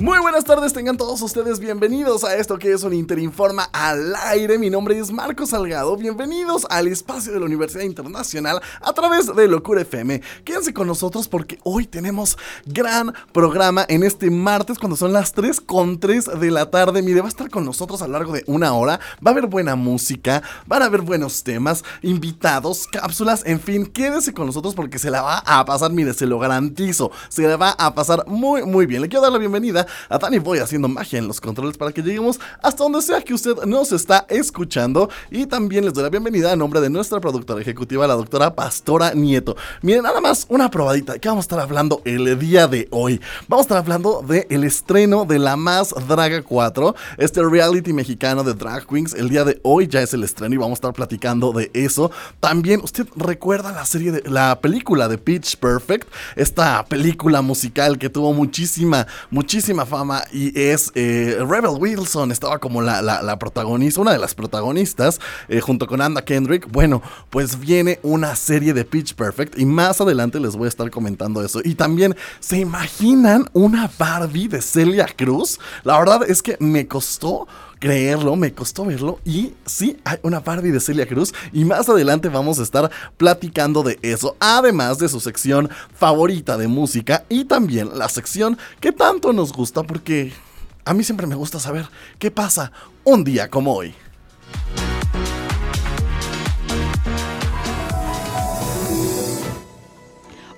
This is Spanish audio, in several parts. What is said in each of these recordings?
Muy buenas tardes, tengan todos ustedes bienvenidos a esto que es un Interinforma al aire. Mi nombre es Marco Salgado. Bienvenidos al espacio de la Universidad Internacional a través de Locura FM. Quédense con nosotros porque hoy tenemos gran programa en este martes cuando son las 3 con 3 de la tarde. Mire, va a estar con nosotros a lo largo de una hora. Va a haber buena música, van a haber buenos temas, invitados, cápsulas, en fin, quédese con nosotros porque se la va a pasar, mire, se lo garantizo. Se la va a pasar muy, muy bien. Le quiero dar la bienvenida a Dani voy haciendo magia en los controles para que lleguemos hasta donde sea que usted nos está escuchando. Y también les doy la bienvenida a nombre de nuestra productora ejecutiva, la doctora Pastora Nieto. Miren, nada más una probadita. ¿Qué vamos a estar hablando el día de hoy? Vamos a estar hablando del el estreno de La Más Draga 4, este reality mexicano de Drag Queens. El día de hoy ya es el estreno y vamos a estar platicando de eso. También, ¿usted recuerda la serie de la película de Pitch Perfect? Esta película musical que tuvo muchísima, muchísima fama y es eh, Rebel Wilson, estaba como la, protagonista, una de las protagonistas, eh, junto con Anna Kendrick. Bueno, pues viene una serie de Pitch Perfect y más adelante les voy a estar comentando eso. Y también, ¿se imaginan una Barbie de Celia Cruz? La verdad es que me costó creerlo, me costó verlo. Y sí, hay una Barbie de Celia Cruz. Y más adelante vamos a estar platicando de eso. Además de su sección favorita de música. Y también la sección que tanto nos gusta. Porque a mí siempre me gusta saber qué pasa un día como hoy.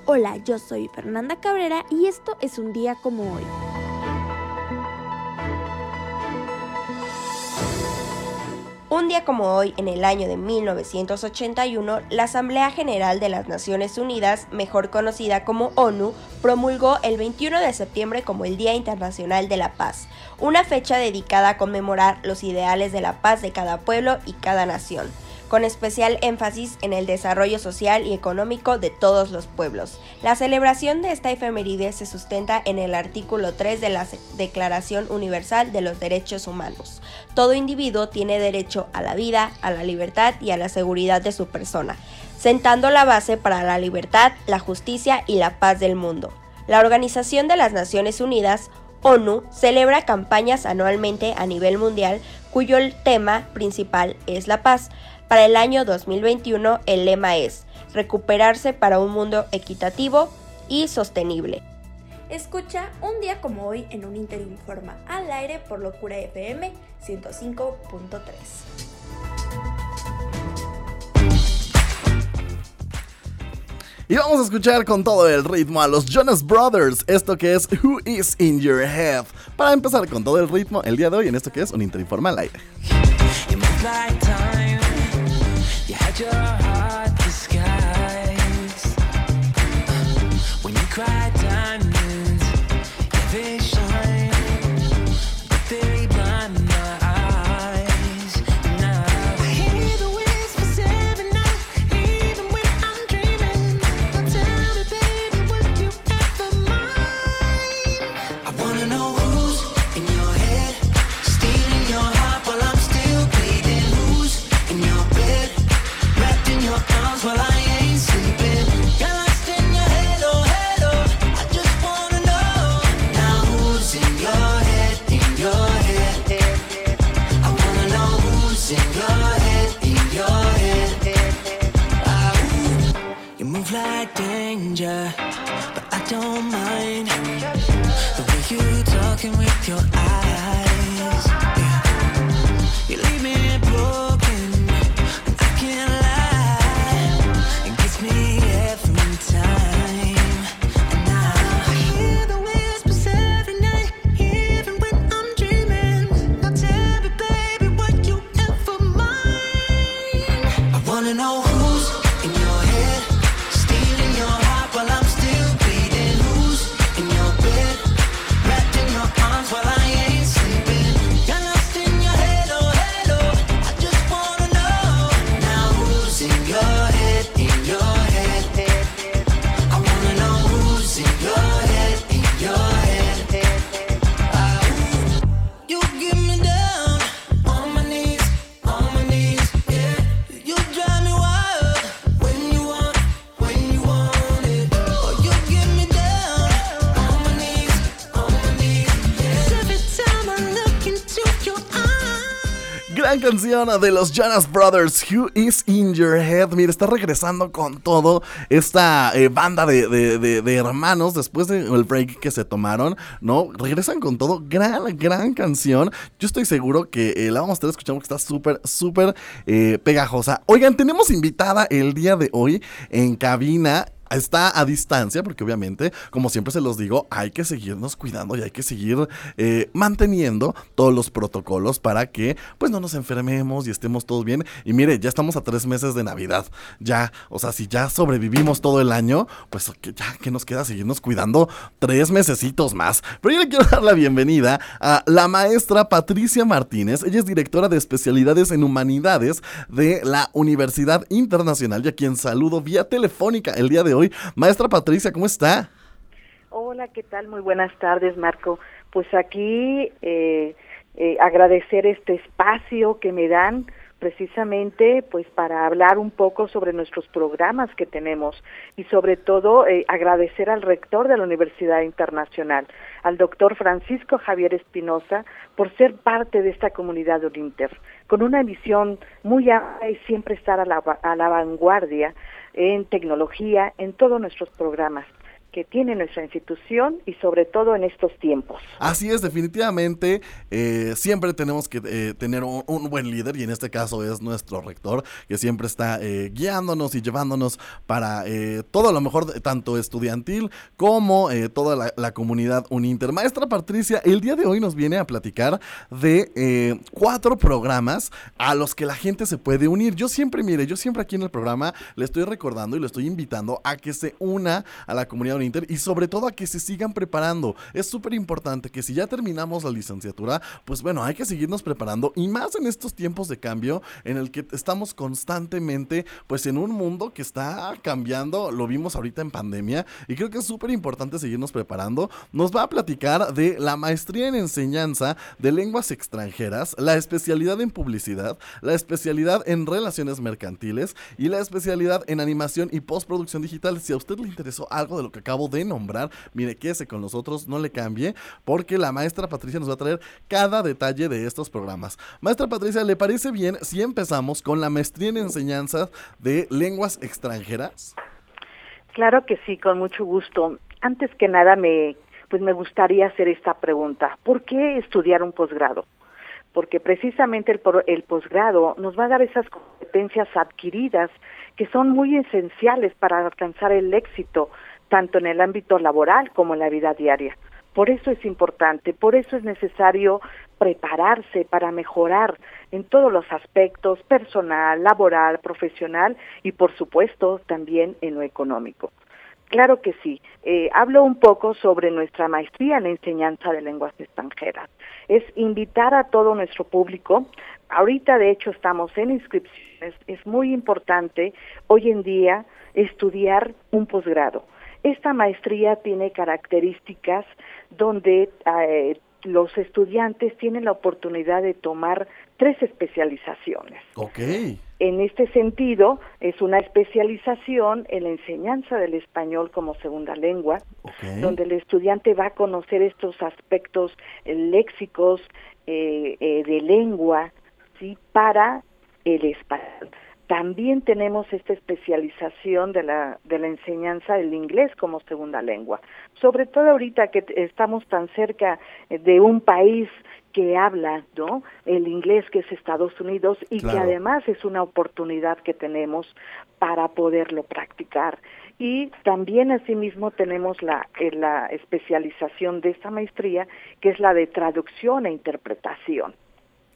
Hola, yo soy Fernanda Cabrera y esto es un día como hoy. Un día como hoy, en el año de 1981, la Asamblea General de las Naciones Unidas, mejor conocida como ONU, promulgó el 21 de septiembre como el Día Internacional de la Paz, una fecha dedicada a conmemorar los ideales de la paz de cada pueblo y cada nación con especial énfasis en el desarrollo social y económico de todos los pueblos. La celebración de esta efeméride se sustenta en el artículo 3 de la Declaración Universal de los Derechos Humanos. Todo individuo tiene derecho a la vida, a la libertad y a la seguridad de su persona, sentando la base para la libertad, la justicia y la paz del mundo. La Organización de las Naciones Unidas ONU celebra campañas anualmente a nivel mundial cuyo tema principal es la paz. Para el año 2021 el lema es recuperarse para un mundo equitativo y sostenible. Escucha un día como hoy en un Interinforma al aire por Locura FM 105.3. Y vamos a escuchar con todo el ritmo a los Jonas Brothers, esto que es Who is in Your Head. Para empezar con todo el ritmo el día de hoy en esto que es un Interinforma al aire. You had your canción de los Jonas Brothers, Who is in Your Head. Mira, está regresando con todo esta eh, banda de, hermanos después del break que se tomaron, ¿no? Regresan con todo. Gran, gran canción. Yo estoy seguro que eh, la vamos a estar escuchando porque está súper, súper eh, pegajosa. Oigan, tenemos invitada el día de hoy en cabina está a distancia, porque obviamente, como siempre se los digo, hay que seguirnos cuidando y hay que seguir eh, manteniendo todos los protocolos para que pues no nos enfermemos y estemos todos bien. Y mire, ya estamos a tres meses de Navidad. Ya, o sea, si ya sobrevivimos todo el año, pues ya que nos queda seguirnos cuidando tres mesecitos más. Pero yo le quiero dar la bienvenida a la maestra Patricia Martínez. Ella es directora de especialidades en humanidades de la Universidad Internacional y a quien saludo vía telefónica el día de hoy Maestra Patricia, ¿cómo está? Hola, ¿qué tal? Muy buenas tardes, Marco. Pues aquí eh, eh, agradecer este espacio que me dan precisamente pues para hablar un poco sobre nuestros programas que tenemos y sobre todo eh, agradecer al rector de la Universidad Internacional, al doctor Francisco Javier Espinosa, por ser parte de esta comunidad Uninter, con una visión muy amplia y siempre estar a la, a la vanguardia en tecnología, en todos nuestros programas que tiene nuestra institución y sobre todo en estos tiempos. Así es, definitivamente, eh, siempre tenemos que eh, tener un, buen líder y en este caso es nuestro rector que siempre está eh, guiándonos y llevándonos para todo lo mejor, tanto estudiantil como toda la, la, comunidad Uninter. Maestra Patricia, el día de hoy nos viene a platicar de cuatro programas a los que la gente se puede unir. Yo siempre, mire, yo siempre aquí en el programa le estoy recordando y le estoy invitando a que se una a la comunidad Y sobre todo a que se sigan preparando. Es súper importante que si ya terminamos la licenciatura, pues bueno, hay que seguirnos preparando y más en estos tiempos de cambio en el que estamos constantemente pues en un mundo que está cambiando, lo vimos ahorita en pandemia y creo que es súper importante seguirnos preparando. Nos va a platicar de la maestría en enseñanza de lenguas extranjeras, la especialidad en publicidad, la especialidad en relaciones mercantiles y la especialidad en animación y postproducción digital. Si a usted le interesó algo de lo que acabo acabo de nombrar, mire, quédese con nosotros, no le cambie, porque la maestra Patricia nos va a traer cada detalle de estos programas. Maestra Patricia, ¿le parece bien si empezamos con la maestría en enseñanza de lenguas extranjeras? Claro que sí, con mucho gusto. Antes que nada me pues me gustaría hacer esta pregunta. ¿Por qué estudiar un posgrado? Porque precisamente el, el posgrado nos va a dar esas competencias adquiridas que son muy esenciales para alcanzar el éxito tanto en el ámbito laboral como en la vida diaria. Por eso es importante, por eso es necesario prepararse para mejorar en todos los aspectos, personal, laboral, profesional y por supuesto también en lo económico. Claro que sí. Eh, hablo un poco sobre nuestra maestría en enseñanza de lenguas extranjeras. Es invitar a todo nuestro público. Ahorita, de hecho, estamos en inscripciones. Es muy importante hoy en día estudiar un posgrado. Esta maestría tiene características donde eh, los estudiantes tienen la oportunidad de tomar tres especializaciones. Okay. En este sentido, es una especialización en la enseñanza del español como segunda lengua, donde el estudiante va a conocer estos aspectos léxicos eh, eh, de lengua, sí, para el español. También tenemos esta especialización de la, de la enseñanza del inglés como segunda lengua, sobre todo ahorita que estamos tan cerca de un país que habla ¿no? el inglés que es Estados Unidos y que además es una oportunidad que tenemos para poderlo practicar. Y también asimismo tenemos la, eh, la especialización de esta maestría que es la de traducción e interpretación.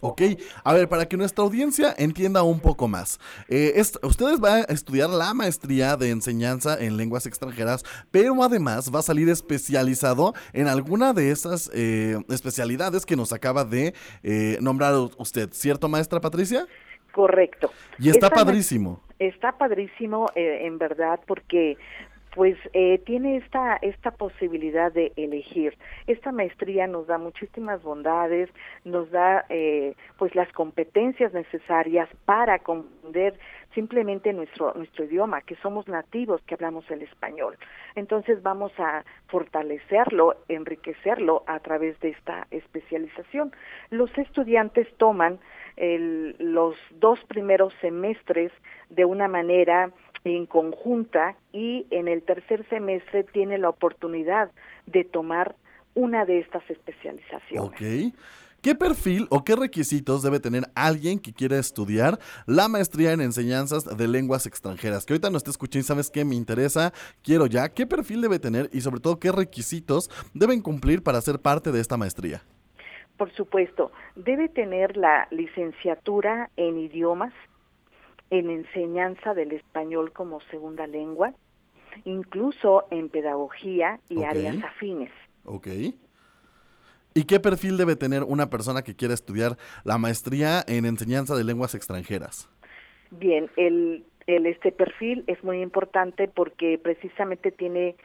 Ok, a ver, para que nuestra audiencia entienda un poco más, eh, ustedes van a estudiar la maestría de enseñanza en lenguas extranjeras, pero además va a salir especializado en alguna de esas eh, especialidades que nos acaba de eh, nombrar usted, ¿cierto, maestra Patricia? Correcto. Y está padrísimo. Está padrísimo, en verdad, porque pues eh, tiene esta esta posibilidad de elegir. Esta maestría nos da muchísimas bondades, nos da eh, pues las competencias necesarias para comprender simplemente nuestro nuestro idioma, que somos nativos, que hablamos el español. Entonces vamos a fortalecerlo, enriquecerlo a través de esta especialización. Los estudiantes toman el, los dos primeros semestres de una manera en conjunta y en el tercer semestre tiene la oportunidad de tomar una de estas especializaciones. Ok. ¿Qué perfil o qué requisitos debe tener alguien que quiera estudiar la maestría en enseñanzas de lenguas extranjeras? Que ahorita no esté escuchando y sabes que me interesa, quiero ya. ¿Qué perfil debe tener y sobre todo qué requisitos deben cumplir para ser parte de esta maestría? Por supuesto, debe tener la licenciatura en idiomas, en enseñanza del español como segunda lengua, incluso en pedagogía y áreas afines. Ok. ¿Y qué perfil debe tener una persona que quiera estudiar la maestría en enseñanza de lenguas extranjeras? Bien, el, el este perfil es muy importante porque precisamente tiene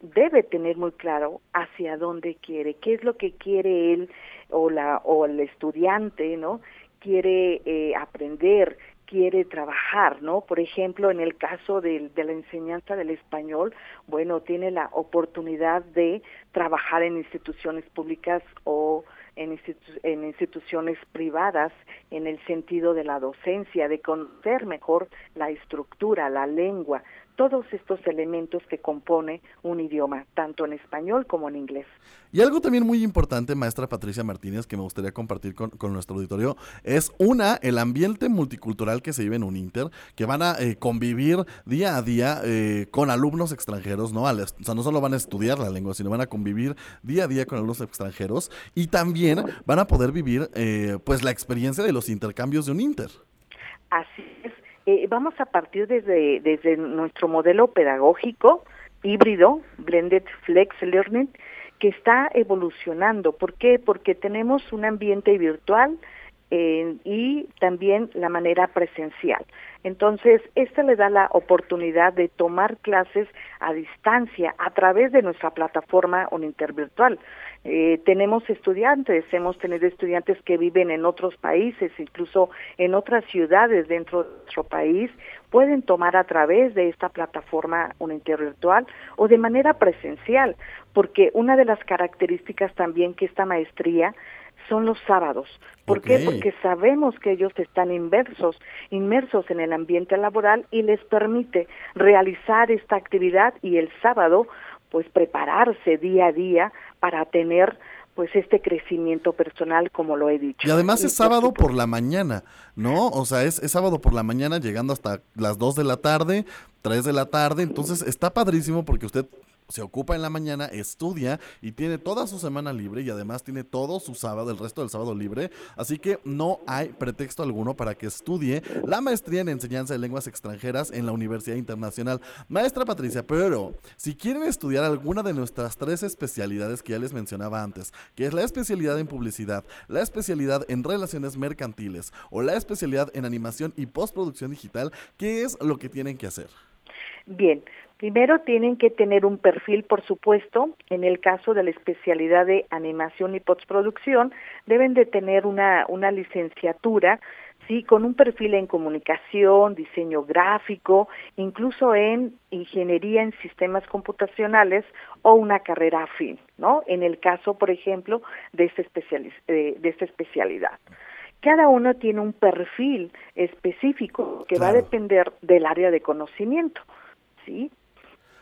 debe tener muy claro hacia dónde quiere, qué es lo que quiere él o la o el estudiante, ¿no? Quiere eh, aprender, quiere trabajar, ¿no? Por ejemplo, en el caso de la enseñanza del español, bueno, tiene la oportunidad de trabajar en instituciones públicas o en, en instituciones privadas en el sentido de la docencia, de conocer mejor la estructura, la lengua, todos estos elementos que compone un idioma, tanto en español como en inglés. Y algo también muy importante, maestra Patricia Martínez, que me gustaría compartir con, con nuestro auditorio, es una, el ambiente multicultural que se vive en un Inter, que van a eh, convivir día a día eh, con alumnos extranjeros, ¿no? Al o sea, no solo van a estudiar la lengua, sino van a convivir día a día con alumnos extranjeros y también van a poder vivir, eh, pues, la experiencia de los intercambios de un Inter. Así es. Eh, vamos a partir desde, desde nuestro modelo pedagógico híbrido, Blended Flex Learning, que está evolucionando. ¿Por qué? Porque tenemos un ambiente virtual eh, y también la manera presencial. Entonces, esta le da la oportunidad de tomar clases a distancia a través de nuestra plataforma Uninter Virtual. Eh, tenemos estudiantes, hemos tenido estudiantes que viven en otros países, incluso en otras ciudades dentro de nuestro país, pueden tomar a través de esta plataforma Uninter Virtual o de manera presencial, porque una de las características también que esta maestría son los sábados. ¿Por qué? Porque sabemos que ellos están inmersos, inmersos en el ambiente laboral y les permite realizar esta actividad y el sábado pues prepararse día a día para tener pues este crecimiento personal como lo he dicho. Y además es sábado por la mañana, ¿no? O sea, es, es sábado por la mañana llegando hasta las 2 de la tarde, 3 de la tarde. Entonces está padrísimo porque usted se ocupa en la mañana, estudia y tiene toda su semana libre y además tiene todo su sábado, el resto del sábado libre. Así que no hay pretexto alguno para que estudie la maestría en enseñanza de lenguas extranjeras en la Universidad Internacional. Maestra Patricia, pero si quieren estudiar alguna de nuestras tres especialidades que ya les mencionaba antes, que es la especialidad en publicidad, la especialidad en relaciones mercantiles o la especialidad en animación y postproducción digital, ¿qué es lo que tienen que hacer? Bien, primero tienen que tener un perfil, por supuesto. En el caso de la especialidad de animación y postproducción, deben de tener una, una licenciatura, sí, con un perfil en comunicación, diseño gráfico, incluso en ingeniería en sistemas computacionales o una carrera afín, ¿no? En el caso, por ejemplo, de esta, especializ- de esta especialidad cada uno tiene un perfil específico que va a depender del área de conocimiento, ¿sí?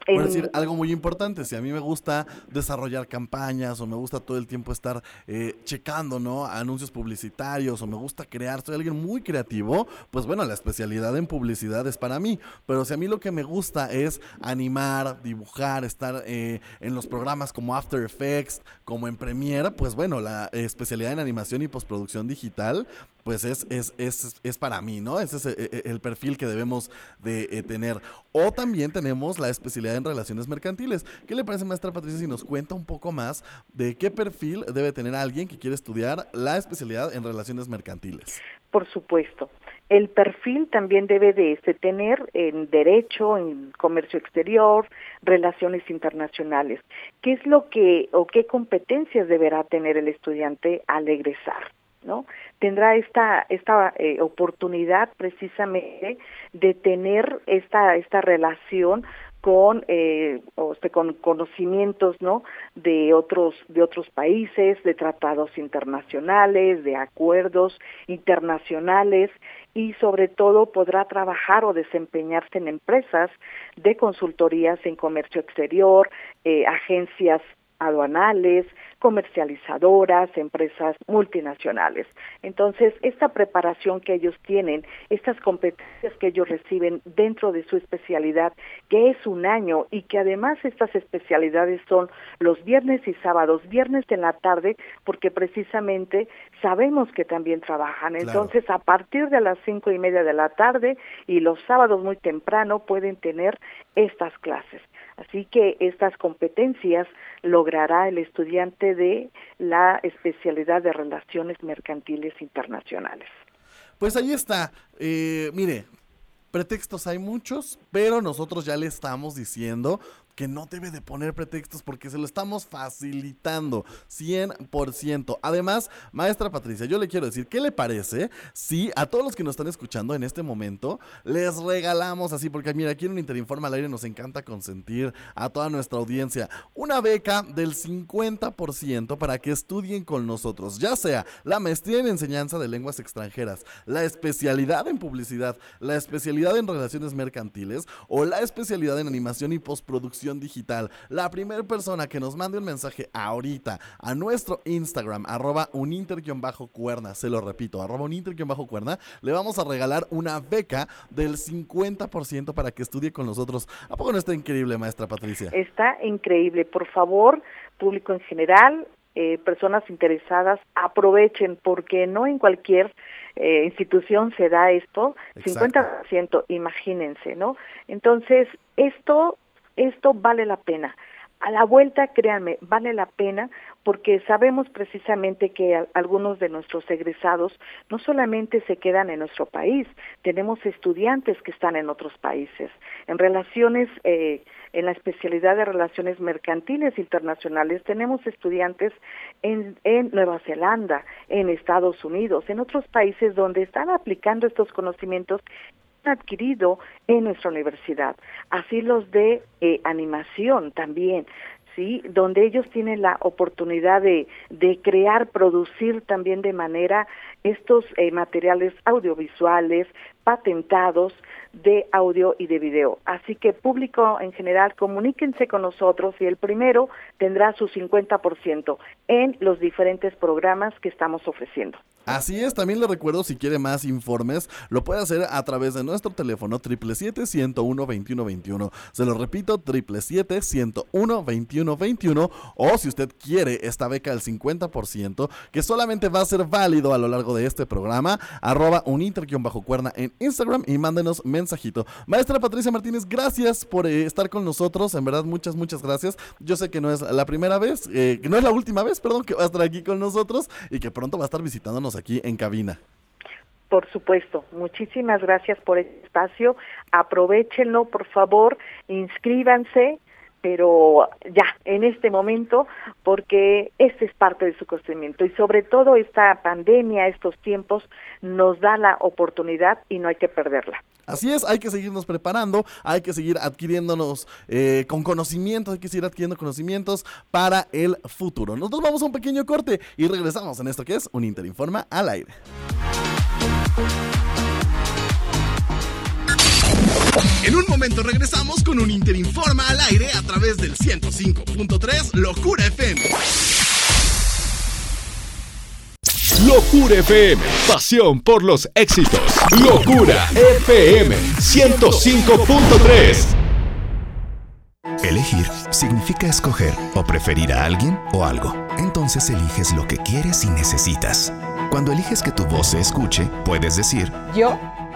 Por decir algo muy importante, si a mí me gusta desarrollar campañas o me gusta todo el tiempo estar eh, checando, ¿no? Anuncios publicitarios o me gusta crear, soy alguien muy creativo, pues bueno, la especialidad en publicidad es para mí. Pero si a mí lo que me gusta es animar, dibujar, estar eh, en los programas como After Effects, como en Premiere, pues bueno, la especialidad en animación y postproducción digital, pues es, es, es, es para mí, ¿no? Ese es eh, eh, el perfil que debemos de eh, tener. O también tenemos la especialidad en relaciones mercantiles. ¿Qué le parece, maestra Patricia, si nos cuenta un poco más de qué perfil debe tener alguien que quiere estudiar la especialidad en relaciones mercantiles? Por supuesto. el perfil también debe de, tener en derecho, en comercio exterior, relaciones internacionales. ¿Qué es lo que o qué competencias deberá tener el estudiante al egresar? ¿no? Tendrá esta esta eh, oportunidad precisamente de tener esta esta relación con eh, este, con conocimientos no de otros de otros países de tratados internacionales de acuerdos internacionales y sobre todo podrá trabajar o desempeñarse en empresas de consultorías en comercio exterior eh, agencias aduanales, comercializadoras, empresas multinacionales. Entonces, esta preparación que ellos tienen, estas competencias que ellos reciben dentro de su especialidad, que es un año y que además estas especialidades son los viernes y sábados, viernes en la tarde, porque precisamente sabemos que también trabajan. Entonces, a partir de las cinco y media de la tarde y los sábados muy temprano pueden tener estas clases. Así que estas competencias logrará el estudiante de la especialidad de Relaciones Mercantiles Internacionales. Pues ahí está. Eh, mire, pretextos hay muchos, pero nosotros ya le estamos diciendo que no debe de poner pretextos porque se lo estamos facilitando 100%. Además, maestra Patricia, yo le quiero decir, ¿qué le parece si a todos los que nos están escuchando en este momento les regalamos así? Porque mira, aquí en un Interinforma al aire nos encanta consentir a toda nuestra audiencia una beca del 50% para que estudien con nosotros, ya sea la maestría en enseñanza de lenguas extranjeras, la especialidad en publicidad, la especialidad en relaciones mercantiles o la especialidad en animación y postproducción digital. La primera persona que nos mande un mensaje ahorita a nuestro Instagram, arroba uninter-cuerna, se lo repito, arroba uninter-cuerna, le vamos a regalar una beca del 50% para que estudie con nosotros. ¿A poco no está increíble, maestra Patricia? Está increíble. Por favor, público en general, eh, personas interesadas, aprovechen porque no en cualquier eh, institución se da esto, 50%, imagínense, ¿no? Entonces, esto esto vale la pena. A la vuelta, créanme, vale la pena porque sabemos precisamente que algunos de nuestros egresados no solamente se quedan en nuestro país, tenemos estudiantes que están en otros países. En relaciones, eh, en la especialidad de relaciones mercantiles internacionales, tenemos estudiantes en, en Nueva Zelanda, en Estados Unidos, en otros países donde están aplicando estos conocimientos adquirido en nuestra universidad, así los de eh, animación también, ¿sí? Donde ellos tienen la oportunidad de, de crear, producir también de manera estos eh, materiales audiovisuales patentados de audio y de video. Así que público en general, comuníquense con nosotros y el primero tendrá su 50% en los diferentes programas que estamos ofreciendo. Así es, también le recuerdo si quiere más informes, lo puede hacer a través de nuestro teléfono 777-101-2121. Se lo repito, 777-101-2121. O si usted quiere esta beca del 50%, que solamente va a ser válido a lo largo de este programa, arroba uninter-cuerna en Instagram y mándenos mensajito. Maestra Patricia Martínez, gracias por eh, estar con nosotros. En verdad, muchas, muchas gracias. Yo sé que no es la primera vez, eh, no es la última vez, perdón, que va a estar aquí con nosotros y que pronto va a estar visitándonos aquí en cabina. Por supuesto, muchísimas gracias por el espacio. Aprovechenlo, por favor, inscríbanse, pero ya, en este momento, porque este es parte de su conocimiento y sobre todo esta pandemia, estos tiempos, nos da la oportunidad y no hay que perderla. Así es, hay que seguirnos preparando, hay que seguir adquiriéndonos eh, con conocimientos, hay que seguir adquiriendo conocimientos para el futuro. Nosotros vamos a un pequeño corte y regresamos en esto que es un Interinforma al aire. En un momento regresamos con un Interinforma al aire a través del 105.3 Locura FM. Locura FM, pasión por los éxitos. Locura FM 105.3. Elegir significa escoger o preferir a alguien o algo. Entonces eliges lo que quieres y necesitas. Cuando eliges que tu voz se escuche, puedes decir, yo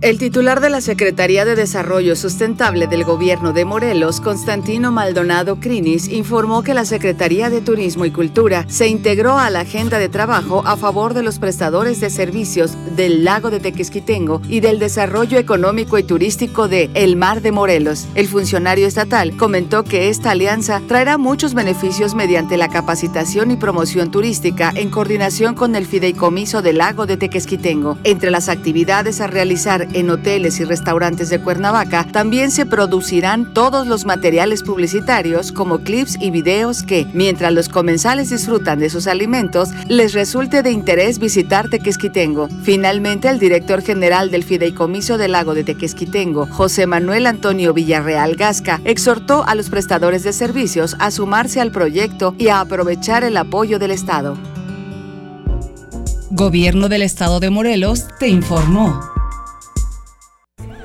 El titular de la Secretaría de Desarrollo Sustentable del Gobierno de Morelos, Constantino Maldonado Crinis, informó que la Secretaría de Turismo y Cultura se integró a la agenda de trabajo a favor de los prestadores de servicios del lago de Tequesquitengo y del desarrollo económico y turístico de El Mar de Morelos. El funcionario estatal comentó que esta alianza traerá muchos beneficios mediante la capacitación y promoción turística en coordinación con el Fideicomiso del Lago de Tequesquitengo. Entre las actividades a realizar en hoteles y restaurantes de Cuernavaca, también se producirán todos los materiales publicitarios como clips y videos que, mientras los comensales disfrutan de sus alimentos, les resulte de interés visitar Tequesquitengo. Finalmente, el director general del Fideicomiso del Lago de Tequesquitengo, José Manuel Antonio Villarreal Gasca, exhortó a los prestadores de servicios a sumarse al proyecto y a aprovechar el apoyo del Estado. Gobierno del Estado de Morelos te informó.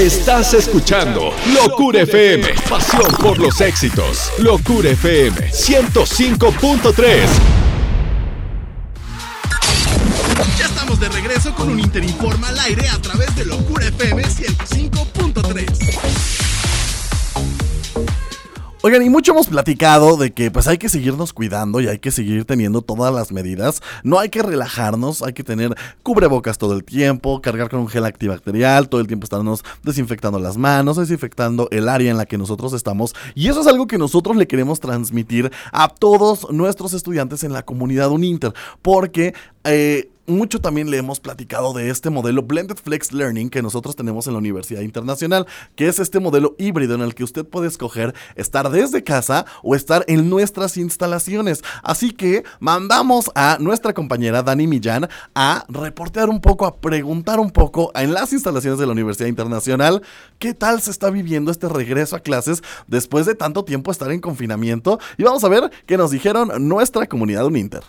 Estás escuchando Locura FM, pasión por los éxitos. Locura FM 105.3. Ya estamos de regreso con un Interinforma al aire a través de Locura FM 105.3. Oigan, y mucho hemos platicado de que pues hay que seguirnos cuidando y hay que seguir teniendo todas las medidas. No hay que relajarnos, hay que tener cubrebocas todo el tiempo, cargar con un gel antibacterial, todo el tiempo estarnos desinfectando las manos, desinfectando el área en la que nosotros estamos. Y eso es algo que nosotros le queremos transmitir a todos nuestros estudiantes en la comunidad Uninter, porque... Eh, mucho también le hemos platicado de este modelo Blended Flex Learning que nosotros tenemos en la Universidad Internacional, que es este modelo híbrido en el que usted puede escoger estar desde casa o estar en nuestras instalaciones. Así que mandamos a nuestra compañera Dani Millán a reportear un poco, a preguntar un poco en las instalaciones de la Universidad Internacional qué tal se está viviendo este regreso a clases después de tanto tiempo estar en confinamiento. Y vamos a ver qué nos dijeron nuestra comunidad Uninter.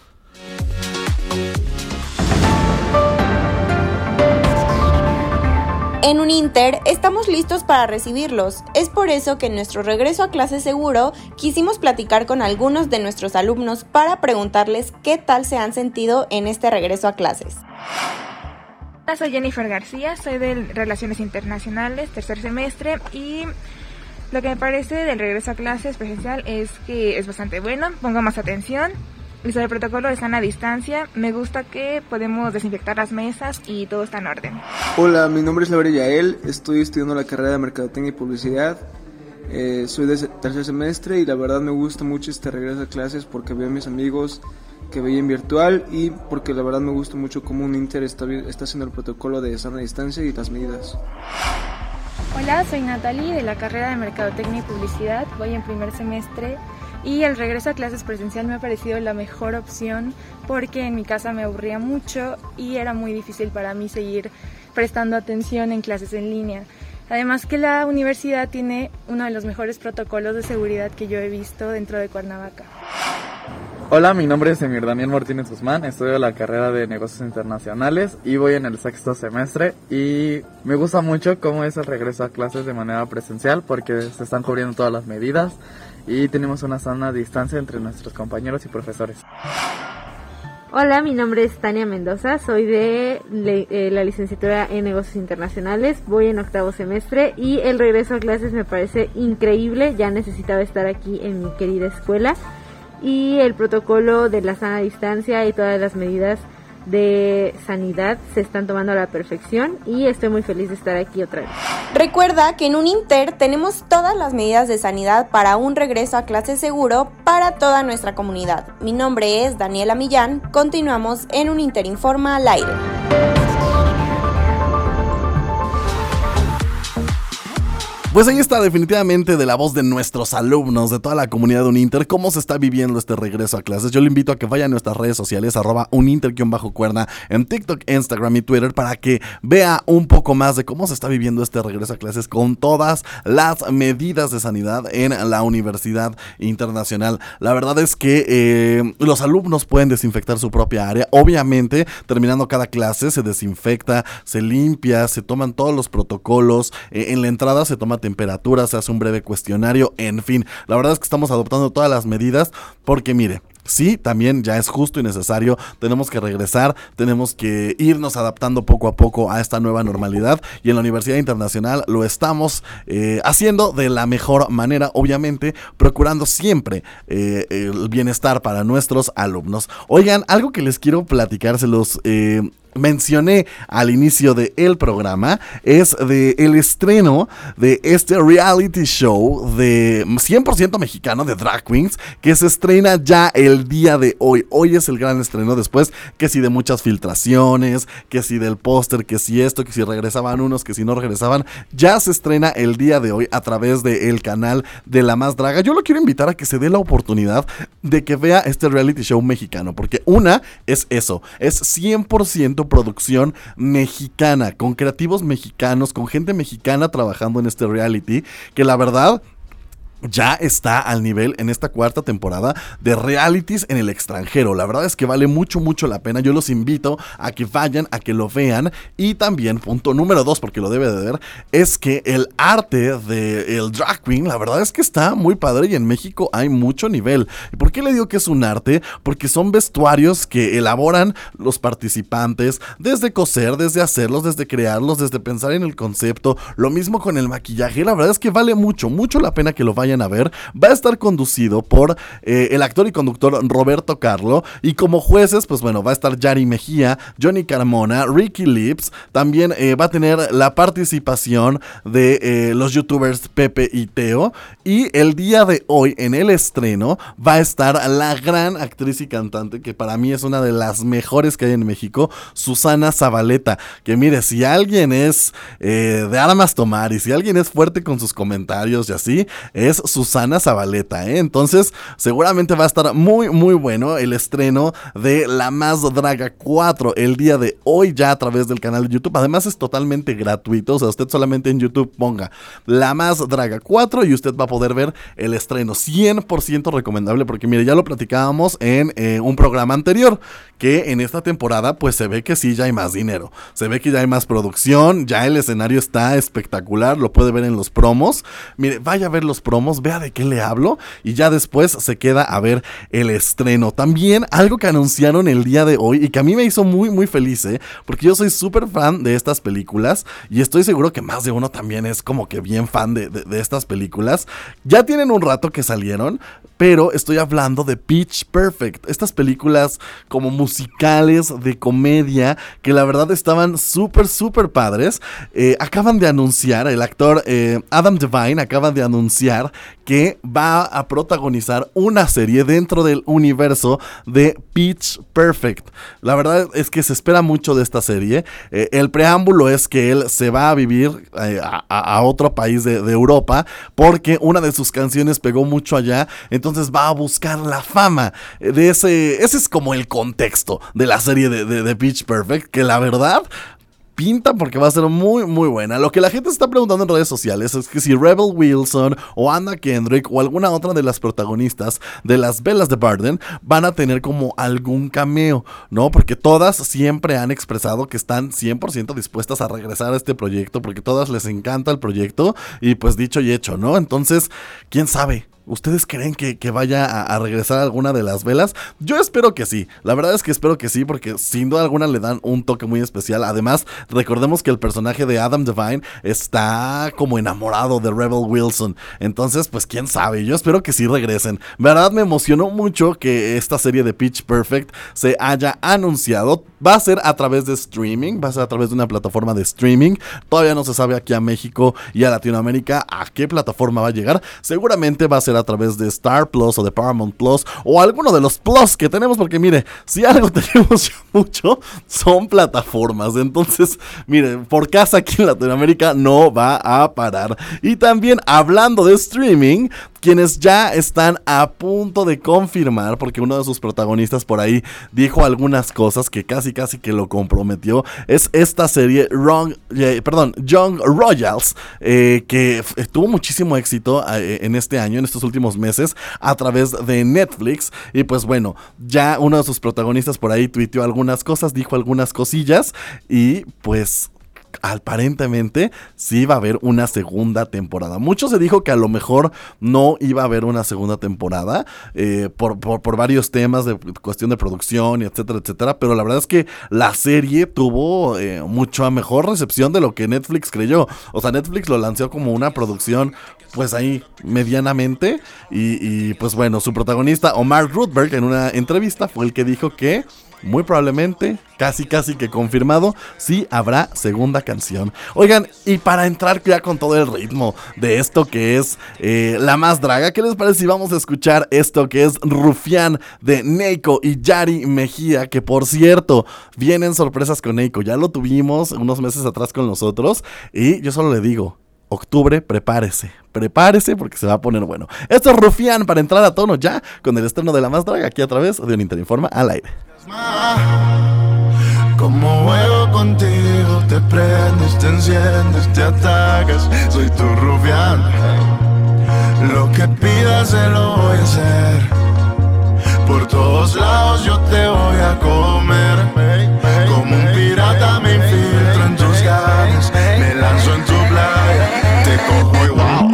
En Uninter estamos listos para recibirlos. Es por eso que en nuestro regreso a clase seguro quisimos platicar con algunos de nuestros alumnos para preguntarles qué tal se han sentido en este regreso a clases. Hola, soy Jennifer García, soy de Relaciones Internacionales, tercer semestre y lo que me parece del regreso a clases presencial es que es bastante bueno, pongo más atención, sobre el protocolo de sana distancia, me gusta que podemos desinfectar las mesas y todo está en orden. Hola, mi nombre es Laura Yael, estoy estudiando la carrera de Mercadotecnia y Publicidad. Eh, soy de tercer semestre y la verdad me gusta mucho este regreso a clases porque veo a mis amigos que veía en virtual y porque la verdad me gusta mucho cómo un Inter está, está haciendo el protocolo de sana distancia y las medidas. Hola, soy Natalie de la carrera de Mercadotecnia y Publicidad, voy en primer semestre y el regreso a clases presencial me ha parecido la mejor opción porque en mi casa me aburría mucho y era muy difícil para mí seguir prestando atención en clases en línea. Además que la universidad tiene uno de los mejores protocolos de seguridad que yo he visto dentro de Cuernavaca. Hola, mi nombre es Emir Daniel Martínez Guzmán, estudio la carrera de negocios internacionales y voy en el sexto semestre y me gusta mucho cómo es el regreso a clases de manera presencial porque se están cubriendo todas las medidas y tenemos una sana distancia entre nuestros compañeros y profesores. Hola, mi nombre es Tania Mendoza, soy de eh, la licenciatura en negocios internacionales, voy en octavo semestre y el regreso a clases me parece increíble, ya necesitaba estar aquí en mi querida escuela y el protocolo de la sana distancia y todas las medidas de sanidad se están tomando a la perfección y estoy muy feliz de estar aquí otra vez. Recuerda que en un Inter tenemos todas las medidas de sanidad para un regreso a clase seguro para toda nuestra comunidad. Mi nombre es Daniela Millán, continuamos en un Inter Informa al aire. Pues ahí está definitivamente de la voz de nuestros alumnos, de toda la comunidad de Uninter, cómo se está viviendo este regreso a clases. Yo le invito a que vaya a nuestras redes sociales, arroba uninter-cuerda, en TikTok, Instagram y Twitter, para que vea un poco más de cómo se está viviendo este regreso a clases con todas las medidas de sanidad en la Universidad Internacional. La verdad es que eh, los alumnos pueden desinfectar su propia área. Obviamente, terminando cada clase, se desinfecta, se limpia, se toman todos los protocolos. Eh, en la entrada se toma temperatura, se hace un breve cuestionario, en fin. La verdad es que estamos adoptando todas las medidas porque mire, Sí, también ya es justo y necesario. Tenemos que regresar, tenemos que irnos adaptando poco a poco a esta nueva normalidad. Y en la Universidad Internacional lo estamos eh, haciendo de la mejor manera, obviamente, procurando siempre eh, el bienestar para nuestros alumnos. Oigan, algo que les quiero platicar, se los eh, mencioné al inicio del el programa es de el estreno de este reality show de 100% mexicano de Drag Queens que se estrena ya el día de hoy. Hoy es el gran estreno después que si de muchas filtraciones, que si del póster, que si esto, que si regresaban unos, que si no regresaban, ya se estrena el día de hoy a través del canal de La Más Draga. Yo lo quiero invitar a que se dé la oportunidad de que vea este reality show mexicano porque una es eso, es 100% producción mexicana, con creativos mexicanos, con gente mexicana trabajando en este reality, que la verdad ya está al nivel en esta cuarta temporada de realities en el extranjero. La verdad es que vale mucho, mucho la pena. Yo los invito a que vayan, a que lo vean. Y también, punto número dos, porque lo debe de ver, es que el arte del drag queen, la verdad es que está muy padre y en México hay mucho nivel. ¿Y por qué le digo que es un arte? Porque son vestuarios que elaboran los participantes desde coser, desde hacerlos, desde crearlos, desde pensar en el concepto. Lo mismo con el maquillaje. La verdad es que vale mucho, mucho la pena que lo vayan a ver, va a estar conducido por eh, el actor y conductor Roberto Carlo. Y como jueces, pues bueno, va a estar Yari Mejía, Johnny Carmona, Ricky Lips. También eh, va a tener la participación de eh, los youtubers Pepe y Teo. Y el día de hoy, en el estreno, va a estar la gran actriz y cantante que para mí es una de las mejores que hay en México, Susana Zabaleta. Que mire, si alguien es de armas tomar y si alguien es fuerte con sus comentarios y así, es Susana Zabaleta, ¿eh? Entonces, seguramente va a estar muy, muy bueno el estreno de La Más Draga 4 el día de hoy ya a través del canal de YouTube. Además, es totalmente gratuito. O sea, usted solamente en YouTube ponga La Más Draga 4 y usted va a poder ver el estreno. 100% recomendable porque, mire, ya lo platicábamos en eh, un programa anterior que en esta temporada pues se ve que sí ya hay más dinero, se ve que ya hay más producción, ya el escenario está espectacular, lo puede ver en los promos. Mire, vaya a ver los promos, vea de qué le hablo y ya después se queda a ver el estreno. También algo que anunciaron el día de hoy y que a mí me hizo muy muy feliz, ¿eh? porque yo soy súper fan de estas películas y estoy seguro que más de uno también es como que bien fan de, de estas películas. Ya tienen un rato que salieron, pero estoy hablando de Pitch Perfect, estas películas como musicales de comedia que la verdad estaban súper, súper padres. Eh, acaban de anunciar, el actor eh, Adam Devine acaba de anunciar que va a protagonizar una serie dentro del universo de Pitch Perfect. La verdad es que se espera mucho de esta serie. Eh, el preámbulo es que él se va a vivir a, otro país de, Europa porque una de sus canciones pegó mucho allá. Entonces va a buscar la fama de ese. Ese es como el contexto de la serie de, de, Pitch Perfect, que la verdad pinta porque va a ser muy muy buena. Lo que la gente está preguntando en redes sociales es que si Rebel Wilson o Anna Kendrick o alguna otra de las protagonistas de las velas de Barden van a tener como algún cameo, ¿no? Porque todas siempre han expresado que están 100% dispuestas a regresar a este proyecto porque todas les encanta el proyecto y pues dicho y hecho, ¿no? Entonces, ¿quién sabe? ¿Ustedes creen que, vaya a, regresar alguna de las velas? Yo espero que sí. La verdad es que espero que sí, porque sin duda alguna le dan un toque muy especial. Además, recordemos que el personaje de Adam Devine está como enamorado de Rebel Wilson. Entonces, pues quién sabe. Yo espero que sí regresen. verdad me emocionó mucho que esta serie de Pitch Perfect se haya anunciado. Va a ser a través de streaming, va a ser a través de una plataforma de streaming. Todavía no se sabe aquí a México y a Latinoamérica a qué plataforma va a llegar. Seguramente va a ser a través de Star Plus o de Paramount Plus o alguno de los Plus que tenemos, porque mire, si algo tenemos mucho, son plataformas. Entonces, mire, por casa aquí en Latinoamérica no va a parar. Y también hablando de streaming, quienes ya están a punto de confirmar, porque uno de sus protagonistas por ahí dijo algunas cosas que casi casi que lo comprometió, es esta serie Wrong, eh, perdón, Young Royals, eh, que f- tuvo muchísimo éxito eh, en este año, en estos últimos meses, a través de Netflix. Y pues bueno, ya uno de sus protagonistas por ahí tuiteó algunas cosas, dijo algunas cosillas y pues aparentemente sí va a haber una segunda temporada. Mucho se dijo que a lo mejor no iba a haber una segunda temporada eh, por, varios temas de cuestión de producción y etcétera, etcétera. Pero la verdad es que la serie tuvo eh, mucha mejor recepción de lo que Netflix creyó. O sea, Netflix lo lanzó como una producción pues ahí medianamente y, y, pues bueno, su protagonista Omar Rutberg en una entrevista fue el que dijo que muy probablemente, casi casi que confirmado, sí habrá segunda canción. Oigan, y para entrar ya con todo el ritmo de esto que es eh, La Más Draga, ¿qué les parece si vamos a escuchar esto que es Rufián de Neiko y Yari Mejía? Que por cierto, vienen sorpresas con Neiko, ya lo tuvimos unos meses atrás con nosotros y yo solo le digo, octubre, prepárese. Prepárese porque se va a poner bueno. Esto es Rufián para entrar a tono ya con el estreno de La Más Draga aquí a través de un Interinforma al aire. Como juego contigo, te prendes, te enciendes, te atacas. Soy tu rufián. Lo que pidas se lo voy a hacer. Por todos lados yo te voy a comer. Como un pirata me infiltro en tus ganas. Me lanzo en tu playa, te cojo y wow.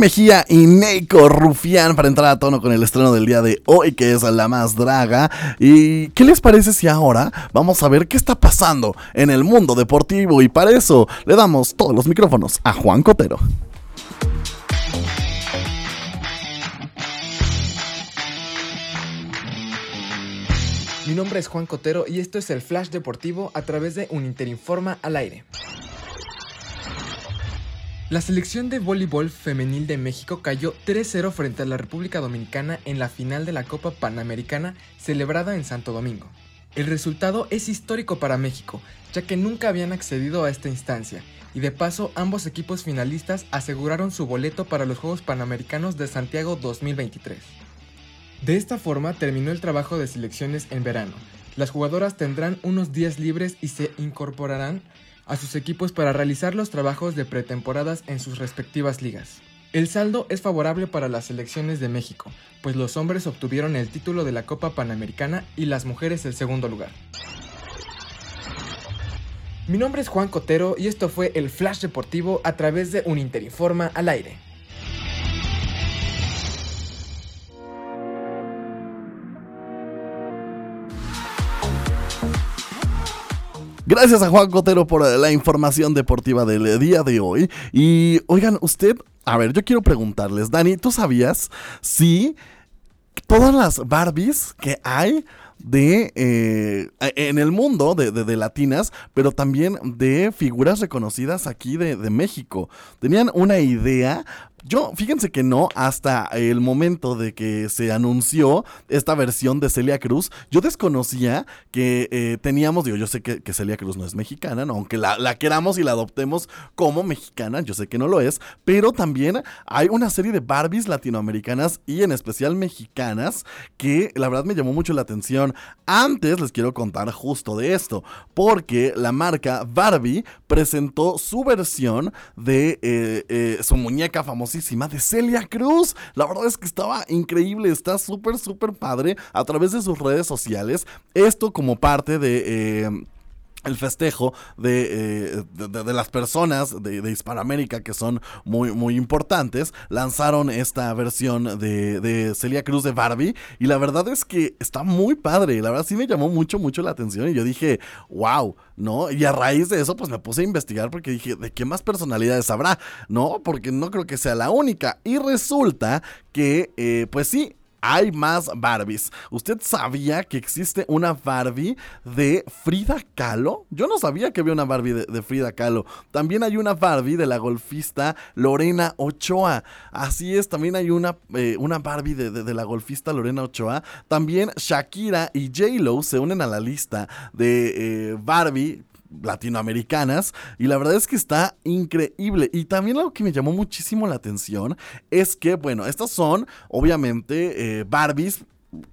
Mejía y Neiko Rufián para entrar a tono con el estreno del día de hoy, que es La Más Draga. ¿Y qué les parece si ahora vamos a ver qué está pasando en el mundo deportivo? Y para eso le damos todos los micrófonos a Juan Cotero. Mi nombre es Juan Cotero y esto es el Flash Deportivo a través de Uninterinforma al aire. La selección de voleibol femenil de México cayó 3-0 frente a la República Dominicana en la final de la Copa Panamericana celebrada en Santo Domingo. El resultado es histórico para México, ya que nunca habían accedido a esta instancia, y de paso ambos equipos finalistas aseguraron su boleto para los Juegos Panamericanos de Santiago 2023. De esta forma terminó el trabajo de selecciones en verano. Las jugadoras tendrán unos días libres y se incorporarán a sus equipos para realizar los trabajos de pretemporadas en sus respectivas ligas. El saldo es favorable para las selecciones de México, pues los hombres obtuvieron el título de la Copa Panamericana y las mujeres el segundo lugar. Mi nombre es Juan Cotero y esto fue el Flash Deportivo a través de Uninterinforma al aire. Gracias a Juan Cotero por la información deportiva del día de hoy. Y oigan, usted, a ver, yo quiero preguntarles, Dani, ¿tú sabías si todas las Barbies que hay de eh, en el mundo de, de, de, latinas, pero también de figuras reconocidas aquí de, de México. Tenían una idea yo, fíjense que no, hasta el momento de que se anunció esta versión de Celia Cruz, yo desconocía que eh, teníamos, digo, yo sé que, Celia Cruz no es mexicana, ¿no? aunque la, la, queramos y la adoptemos como mexicana, yo sé que no lo es, pero también hay una serie de Barbies latinoamericanas y en especial mexicanas que la verdad me llamó mucho la atención. Antes les quiero contar justo de esto, porque la marca Barbie presentó su versión de eh, eh, su muñeca famosa de Celia Cruz. La verdad es que estaba increíble, está súper, súper padre a través de sus redes sociales. Esto como parte de... Eh, el festejo de, eh, de, de, las personas de, Hispanoamérica que son muy, muy importantes, lanzaron esta versión de, de, Celia Cruz de Barbie y la verdad es que está muy padre, la verdad sí me llamó mucho, mucho la atención y yo dije, wow, ¿no? Y a raíz de eso pues me puse a investigar porque dije, ¿de qué más personalidades habrá? ¿No? Porque no creo que sea la única y resulta que, eh, pues sí, hay más Barbies. ¿Usted sabía que existe una Barbie de Frida Kahlo? Yo no sabía que había una Barbie de, Frida Kahlo. También hay una Barbie de la golfista Lorena Ochoa. Así es, también hay una, eh, una Barbie de, de, de, la golfista Lorena Ochoa. También Shakira y J-Lo se unen a la lista de eh, Barbie latinoamericanas y la verdad es que está increíble. Y también algo que me llamó muchísimo la atención es que bueno estas son obviamente eh, Barbies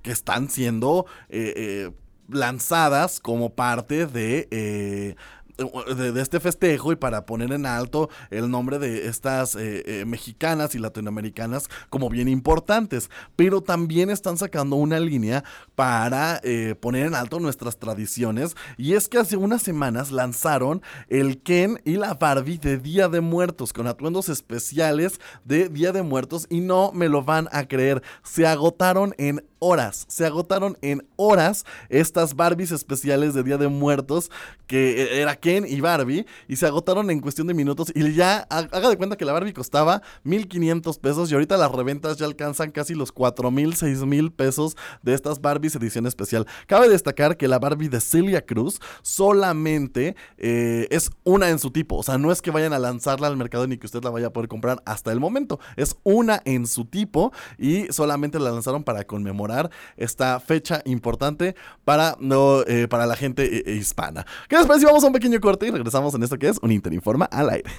que están siendo eh, eh, lanzadas como parte de eh, de, de, este festejo y para poner en alto el nombre de estas eh, eh, mexicanas y latinoamericanas como bien importantes. Pero también están sacando una línea para eh, poner en alto nuestras tradiciones. Y es que hace unas semanas lanzaron el Ken y la Barbie de Día de Muertos con atuendos especiales de Día de Muertos. Y no me lo van a creer. Se agotaron en horas. Se agotaron en horas estas Barbies especiales de Día de Muertos, que era Ken y Barbie, y se agotaron en cuestión de minutos. Y ya, haga de cuenta que la Barbie costaba 1500 pesos y ahorita las reventas ya alcanzan casi los 4000, 6000 pesos de estas Barbies edición especial. Cabe destacar que la Barbie de Celia Cruz solamente eh, es una en su tipo, o sea, no es que vayan a lanzarla al mercado ni que usted la vaya a poder comprar hasta el momento, es una en su tipo y solamente la lanzaron para conmemorar esta fecha importante para, no, eh, para la gente eh, hispana. ¿Qué les parece? A un pequeño corte y regresamos en esto que es un Interinforma al aire.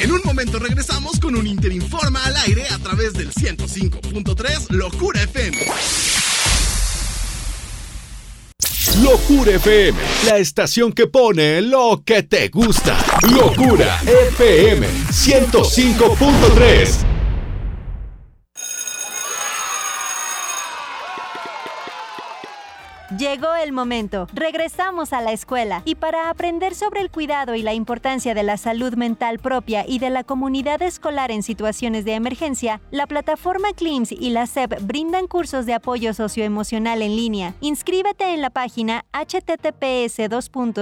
En un momento regresamos con un Interinforma al aire a través del 105.3 Locura FM. Locura FM, la estación que pone lo que te gusta. Locura FM 105.3. Llegó el momento. Regresamos a la escuela. Y para aprender sobre el cuidado y la importancia de la salud mental propia y de la comunidad escolar en situaciones de emergencia, la plataforma CLIMS y la SEP brindan cursos de apoyo socioemocional en línea. Inscríbete en la página https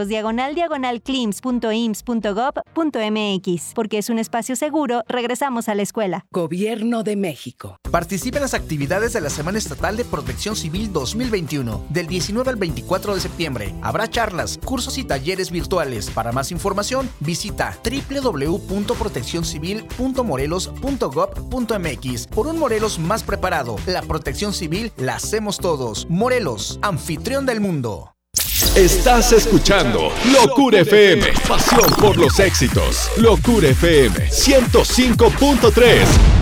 diagonal diagonal clims.ims.gov.mx. Porque es un espacio seguro, regresamos a la escuela. Gobierno de México. Participa en las actividades de la Semana Estatal de Protección Civil 2021, del 19 al 21 24 de septiembre. Habrá charlas, cursos y talleres virtuales. Para más información, visita www.proteccioncivil.morelos.gov.mx. Por un Morelos más preparado, la protección civil la hacemos todos. Morelos, anfitrión del mundo. Estás escuchando Locura FM, pasión por los éxitos. Locura FM 105.3.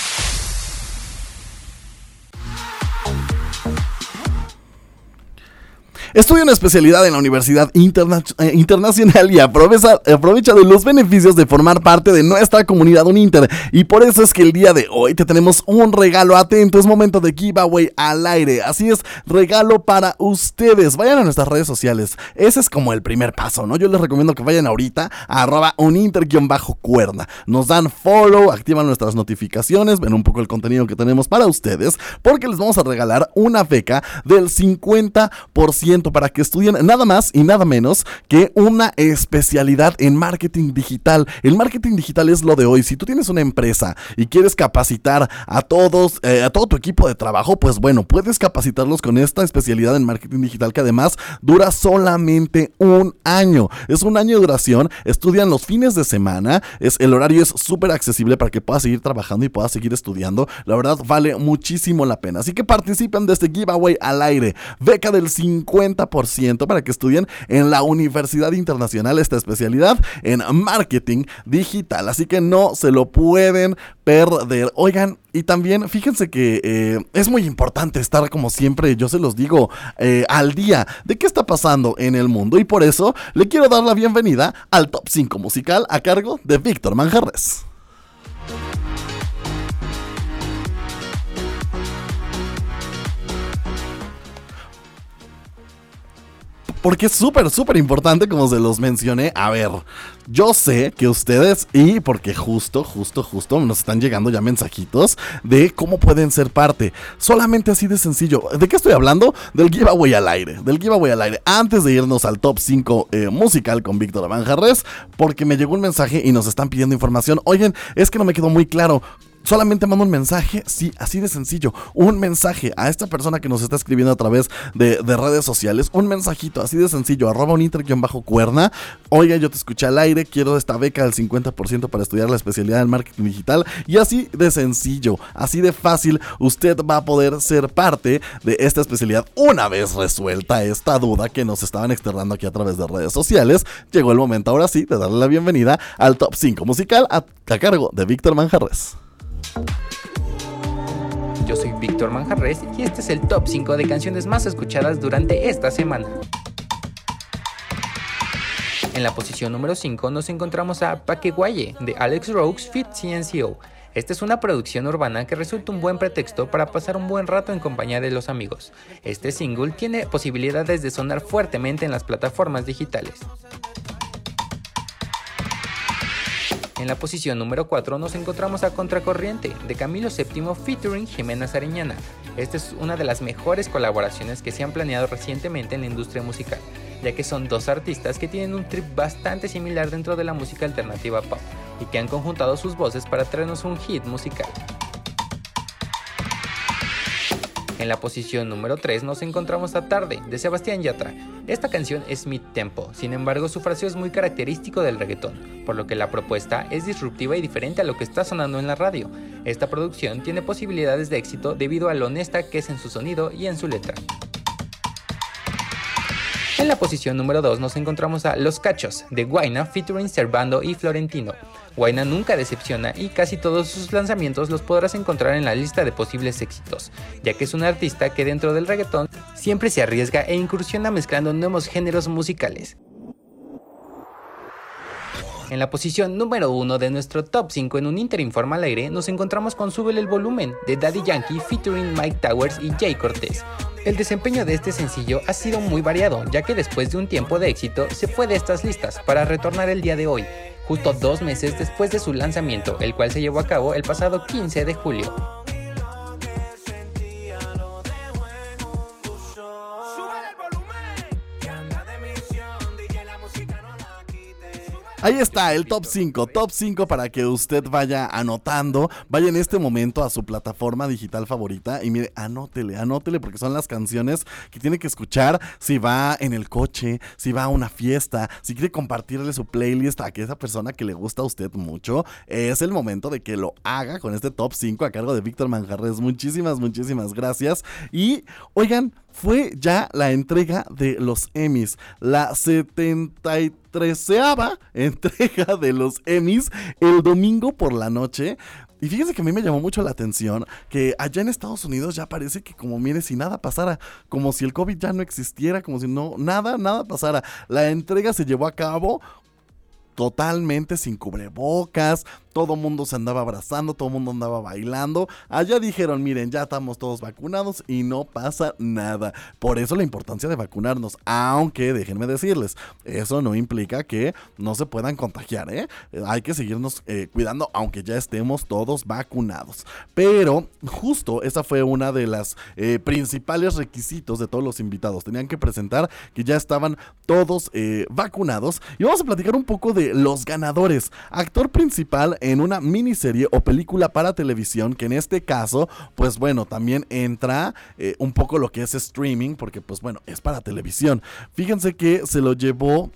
Estudia una especialidad en la Universidad eh, Internacional y aprovecha, aprovecha de los beneficios de formar parte de nuestra comunidad Uninter. Y por eso es que el día de hoy te tenemos un regalo atento. Es momento de giveaway al aire. Así es, regalo para ustedes. Vayan a nuestras redes sociales. Ese es como el primer paso, ¿no? Yo les recomiendo que vayan ahorita a arroba uninter-cuerda. Nos dan follow, activan nuestras notificaciones, ven un poco el contenido que tenemos para ustedes, porque les vamos a regalar una beca del 50% para que estudien nada más y nada menos que una especialidad en marketing digital. El marketing digital es lo de hoy. Si tú tienes una empresa y quieres capacitar a todos, eh, a todo tu equipo de trabajo, pues bueno, puedes capacitarlos con esta especialidad en marketing digital que además dura solamente un año. Es un año de duración. Estudian los fines de semana. Es, el horario es súper accesible para que puedas seguir trabajando y puedas seguir estudiando. La verdad vale muchísimo la pena. Así que participen de este giveaway al aire. Beca del 50 para que estudien en la Universidad Internacional esta especialidad en marketing digital. Así que no se lo pueden perder. Oigan, y también fíjense que eh, es muy importante estar como siempre, yo se los digo, eh, al día de qué está pasando en el mundo. Y por eso le quiero dar la bienvenida al Top 5 musical a cargo de Víctor Manjarres. Porque es súper, súper importante, como se los mencioné. A ver, yo sé que ustedes, y porque justo, justo, justo nos están llegando ya mensajitos de cómo pueden ser parte. Solamente así de sencillo. ¿De qué estoy hablando? Del giveaway al aire. Del giveaway al aire. Antes de irnos al top 5 eh, musical con Víctor Avanjarres, porque me llegó un mensaje y nos están pidiendo información. Oigan, es que no me quedó muy claro. Solamente mando un mensaje, sí, así de sencillo. Un mensaje a esta persona que nos está escribiendo a través de, redes sociales. Un mensajito, así de sencillo. Arroba un inter bajo cuerna. Oiga, yo te escuché al aire. Quiero esta beca del 50% para estudiar la especialidad del marketing digital. Y así de sencillo, así de fácil, usted va a poder ser parte de esta especialidad. Una vez resuelta esta duda que nos estaban externando aquí a través de redes sociales, llegó el momento ahora sí de darle la bienvenida al top 5 musical a, a cargo de Víctor Manjarres. Yo soy Víctor Manjarres y este es el top 5 de canciones más escuchadas durante esta semana. En la posición número 5 nos encontramos a Paqueguaye de Alex Rogues Fit CNCO. Esta es una producción urbana que resulta un buen pretexto para pasar un buen rato en compañía de los amigos. Este single tiene posibilidades de sonar fuertemente en las plataformas digitales. En la posición número 4 nos encontramos a Contracorriente, de Camilo VII featuring Jimena Sariñana. Esta es una de las mejores colaboraciones que se han planeado recientemente en la industria musical, ya que son dos artistas que tienen un trip bastante similar dentro de la música alternativa pop, y que han conjuntado sus voces para traernos un hit musical. En la posición número 3 nos encontramos a Tarde, de Sebastián Yatra. Esta canción es mid tempo, sin embargo su fraseo es muy característico del reggaetón, por lo que la propuesta es disruptiva y diferente a lo que está sonando en la radio. Esta producción tiene posibilidades de éxito debido a lo honesta que es en su sonido y en su letra. En la posición número 2 nos encontramos a Los Cachos, de Guaina featuring Servando y Florentino. Guaina nunca decepciona y casi todos sus lanzamientos los podrás encontrar en la lista de posibles éxitos, ya que es un artista que dentro del reggaetón siempre se arriesga e incursiona mezclando nuevos géneros musicales. En la posición número 1 de nuestro top 5 en un Interinforma al aire nos encontramos con Súbele el volumen de Daddy Yankee featuring Mike Towers y Jay Cortez. El desempeño de este sencillo ha sido muy variado, ya que después de un tiempo de éxito se fue de estas listas para retornar el día de hoy, justo dos meses después de su lanzamiento, el cual se llevó a cabo el pasado 15 de julio. Ahí está, el top 5. Top 5 para que usted vaya anotando. Vaya en este momento a su plataforma digital favorita. Y mire, anótele, anótele, porque son las canciones que tiene que escuchar si va en el coche, si va a una fiesta, si quiere compartirle su playlist a esa persona que le gusta a usted mucho. Es el momento de que lo haga con este top 5 a cargo de Víctor Manjarres. Muchísimas, muchísimas gracias. Y oigan, fue ya la entrega de los Emmys, la 73 entrega de los Emmys el domingo por la noche. Y fíjense que a mí me llamó mucho la atención que allá en Estados Unidos ya parece que como mire si nada pasara, como si el COVID ya no existiera, como si no nada nada pasara. La entrega se llevó a cabo totalmente sin cubrebocas, todo mundo se andaba abrazando, todo mundo andaba bailando. Allá dijeron, miren, ya estamos todos vacunados y no pasa nada. Por eso la importancia de vacunarnos, aunque déjenme decirles, eso no implica que no se puedan contagiar, ¿eh? Hay que seguirnos eh, cuidando aunque ya estemos todos vacunados. Pero justo esa fue una de las eh, principales requisitos de todos los invitados. Tenían que presentar que ya estaban todos eh, vacunados. Y vamos a platicar un poco de los ganadores. Actor principal en una miniserie o película para televisión, que en este caso, pues bueno, también entra eh, un poco lo que es streaming, porque pues bueno, es para televisión. Fíjense que se lo llevó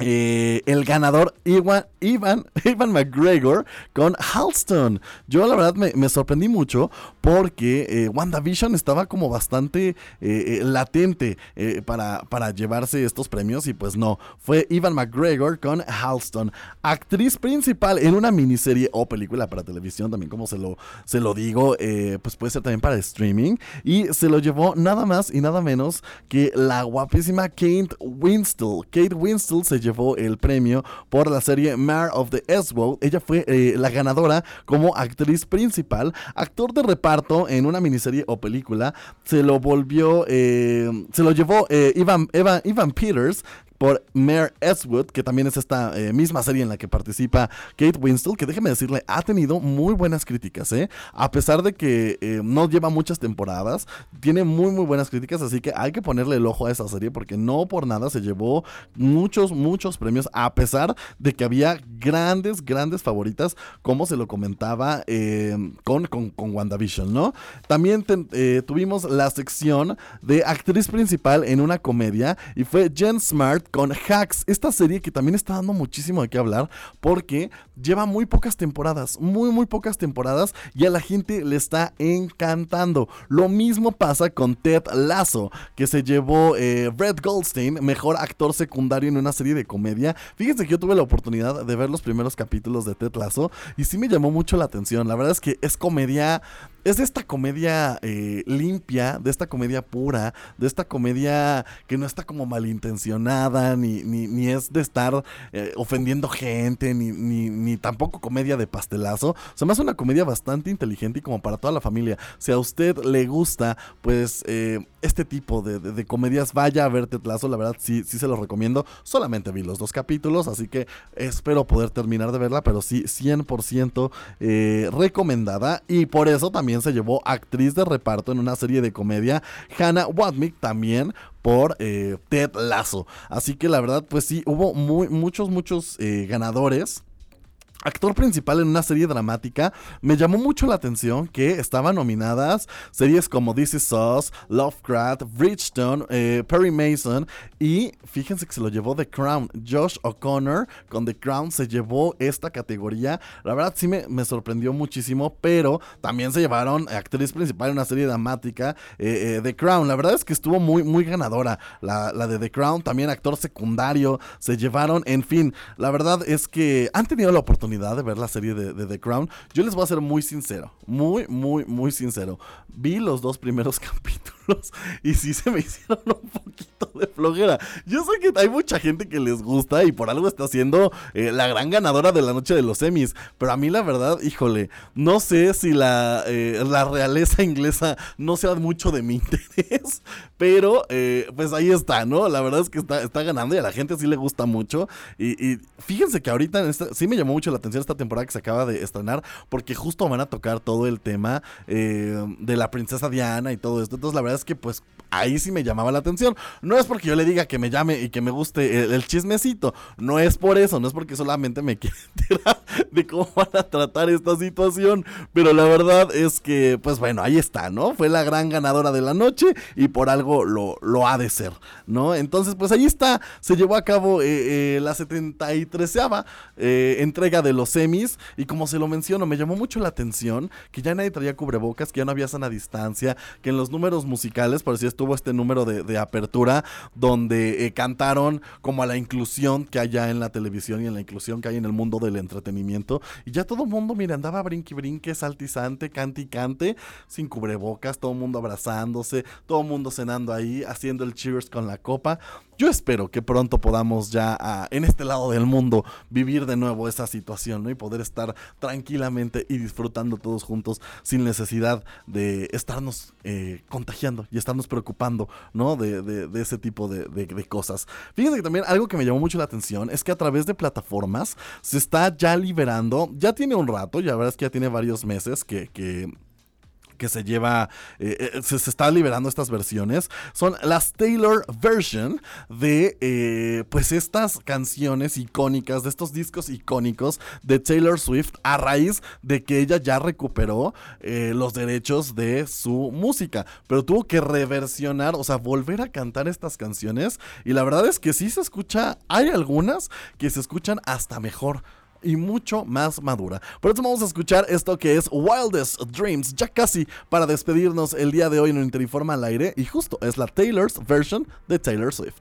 eh, el ganador Ivan, Ivan, Ivan, McGregor con Halston. Yo la verdad me, sorprendí mucho porque eh, WandaVision estaba como bastante eh, latente para, para llevarse estos premios y pues no, fue Ivan McGregor con Halston, actriz principal en una miniserie o película para televisión, también como se lo, se lo digo, pues puede ser también para streaming y se lo llevó nada más y nada menos que la guapísima Kate Winston. Kate Winston se llevó llevó el premio por la serie Mare of the Eswell. Ella fue eh, la ganadora como actriz principal, actor de reparto en una miniserie o película. Se lo volvió, eh, se lo llevó eh, Ivan, Ivan Peters, por Mare Eswood, que también es esta eh, misma serie en la que participa Kate Winslet, que déjeme decirle, ha tenido muy buenas críticas, ¿eh? A pesar de que eh, no lleva muchas temporadas, tiene muy, muy buenas críticas, así que hay que ponerle el ojo a esa serie porque no por nada se llevó muchos, muchos premios, a pesar de que había grandes, grandes favoritas, como se lo comentaba eh, con, con, con, WandaVision, ¿no? También tuvimos la sección de actriz principal en una comedia y fue Jen Smart con Hacks, esta serie que también está dando muchísimo de qué hablar porque lleva muy pocas temporadas, muy muy pocas temporadas y a la gente le está encantando. Lo mismo pasa con Ted Lasso, que se llevó eh, Brett Goldstein, mejor actor secundario en una serie de comedia. Fíjense que yo tuve la oportunidad de ver los primeros capítulos de Ted Lasso y sí me llamó mucho la atención. La verdad es que es comedia es de esta comedia eh, limpia, de esta comedia pura, de esta comedia que no está como malintencionada, ni, ni, es de estar eh, ofendiendo gente, ni, ni, tampoco comedia de pastelazo. O sea, más una comedia bastante inteligente y como para toda la familia. Si a usted le gusta, pues eh, este tipo de, comedias, vaya a ver Tetlazo, la verdad sí, sí se lo recomiendo. Solamente vi los dos capítulos, así que espero poder terminar de verla, pero sí 100% recomendada. Y por eso también se llevó actriz de reparto en una serie de comedia, Hannah Wadmick también por eh, Ted Lasso. Así que la verdad, pues sí, hubo muy, muchos, muchos eh, ganadores actor principal en una serie dramática, me llamó mucho la atención que estaban nominadas series como This Is Us, Lovecraft, Bridgestone, eh, Perry Mason y fíjense que se lo llevó The Crown. Josh O'Connor con The Crown se llevó esta categoría. La verdad sí me, sorprendió muchísimo, pero también se llevaron actriz principal en una serie dramática, eh, eh, The Crown. La verdad es que estuvo muy, muy ganadora la, la de The Crown. También actor secundario se llevaron. En fin, la verdad es que han tenido la oportunidad de ver la serie de, The Crown, yo les voy a ser muy sincero, muy, muy, muy sincero. Vi los dos primeros capítulos y sí se me hicieron un poquito de flojera. Yo sé que hay mucha gente que les gusta y por algo está siendo eh, la gran ganadora de la noche de los Emmys, pero a mí la verdad, híjole, no sé si la, eh, la realeza inglesa no sea mucho de mi interés, pero eh, pues ahí está, ¿no? La verdad es que está, está ganando y a la gente sí le gusta mucho. Y, fíjense que ahorita en esta, sí me llamó mucho la atención esta temporada que se acaba de estrenar porque justo van a tocar todo el tema eh, de la princesa Diana y todo esto. Entonces la verdad es que pues ahí sí me llamaba la atención. No es porque yo le diga que me llame y que me guste el, el chismecito. No es por eso, no es porque solamente me quiere tirar de cómo van a tratar esta situación. Pero la verdad es que, pues bueno, ahí está, ¿no? Fue la gran ganadora de la noche y por algo lo, ha de ser, ¿no? Entonces, pues ahí está, se llevó a cabo eh, eh, la 73 eh, entrega de los semis y como se lo menciono, me llamó mucho la atención que ya nadie traía cubrebocas, que ya no había sana distancia, que en los números musicales, por si estuvo este número de, apertura donde eh, cantaron como a la inclusión que hay ya en la televisión y en la inclusión que hay en el mundo del entretenimiento. Y ya todo el mundo, mira, andaba brinque brinque, saltizante, cante y cante, sin cubrebocas, todo el mundo abrazándose, todo el mundo cenando ahí, haciendo el cheers con la copa. Yo espero que pronto podamos ya ah, en este lado del mundo vivir de nuevo esa situación y poder estar tranquilamente y disfrutando todos juntos sin necesidad de estarnos eh, contagiando y estarnos preocupando ¿no? de, de- ese tipo de, de- cosas. Fíjense que también algo que me llamó mucho la atención es que a través de plataformas se está ya liberando, ya tiene un rato, ya verdad es que ya tiene varios meses que que se lleva, eh, eh, se, está liberando estas versiones, son las Taylor Version de, eh, pues, estas canciones icónicas, de estos discos icónicos de Taylor Swift a raíz de que ella ya recuperó los derechos de su música, pero tuvo que reversionar, o sea, volver a cantar estas canciones y la verdad es que sí se escucha, hay algunas que se escuchan hasta mejor y mucho más madura. Por eso vamos a escuchar esto que es Wildest Dreams, ya casi para despedirnos el día de hoy en un Interinforma al aire. Y justo es la Taylor's version de Taylor Swift.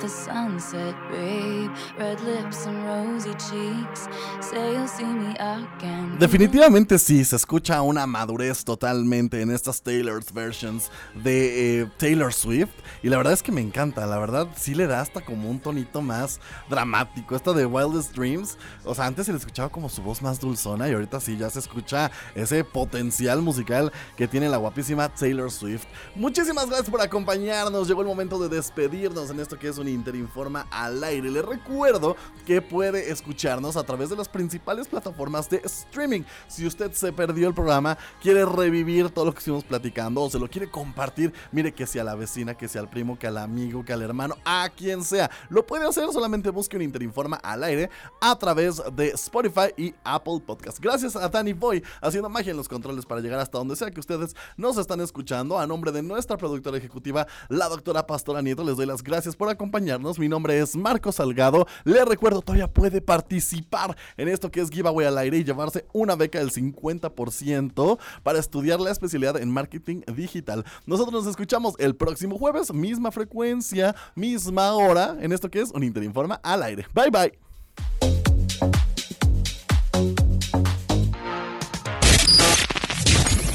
Said, babe, red lips and rosy cheeks. Say you'll see me again. Definitivamente sí, se escucha una madurez totalmente en estas Taylor's versions de eh, Taylor Swift. Y la verdad es que me encanta, la verdad sí le da hasta como un tonito más dramático. Esta de Wildest Dreams, o sea, antes se le escuchaba como su voz más dulzona y ahorita sí ya se escucha ese potencial musical que tiene la guapísima Taylor Swift. Muchísimas gracias por acompañarnos, llegó el momento de despedirnos en esto que es un Interinforma al aire. Les recuerdo que puede escucharnos a través de las principales plataformas de streaming. Si usted se perdió el programa, quiere revivir todo lo que estuvimos platicando o se lo quiere compartir, mire que sea la vecina, que sea al primo, que al amigo, que al hermano, a quien sea. Lo puede hacer, solamente busque un Interinforma al aire a través de Spotify y Apple Podcast. Gracias a Danny Boy haciendo magia en los controles para llegar hasta donde sea que ustedes nos están escuchando. A nombre de nuestra productora ejecutiva, la doctora Pastora Nieto, les doy las gracias por acompañarnos. Mi nombre es Marco Salgado. Les recuerdo, todavía puede participar en esto que es giveaway al aire y llevarse una beca del 50% para estudiar la especialidad en marketing digital. Nosotros nos escuchamos el próximo jueves, misma frecuencia, misma hora, en esto que es un Interinforma al aire. Bye bye.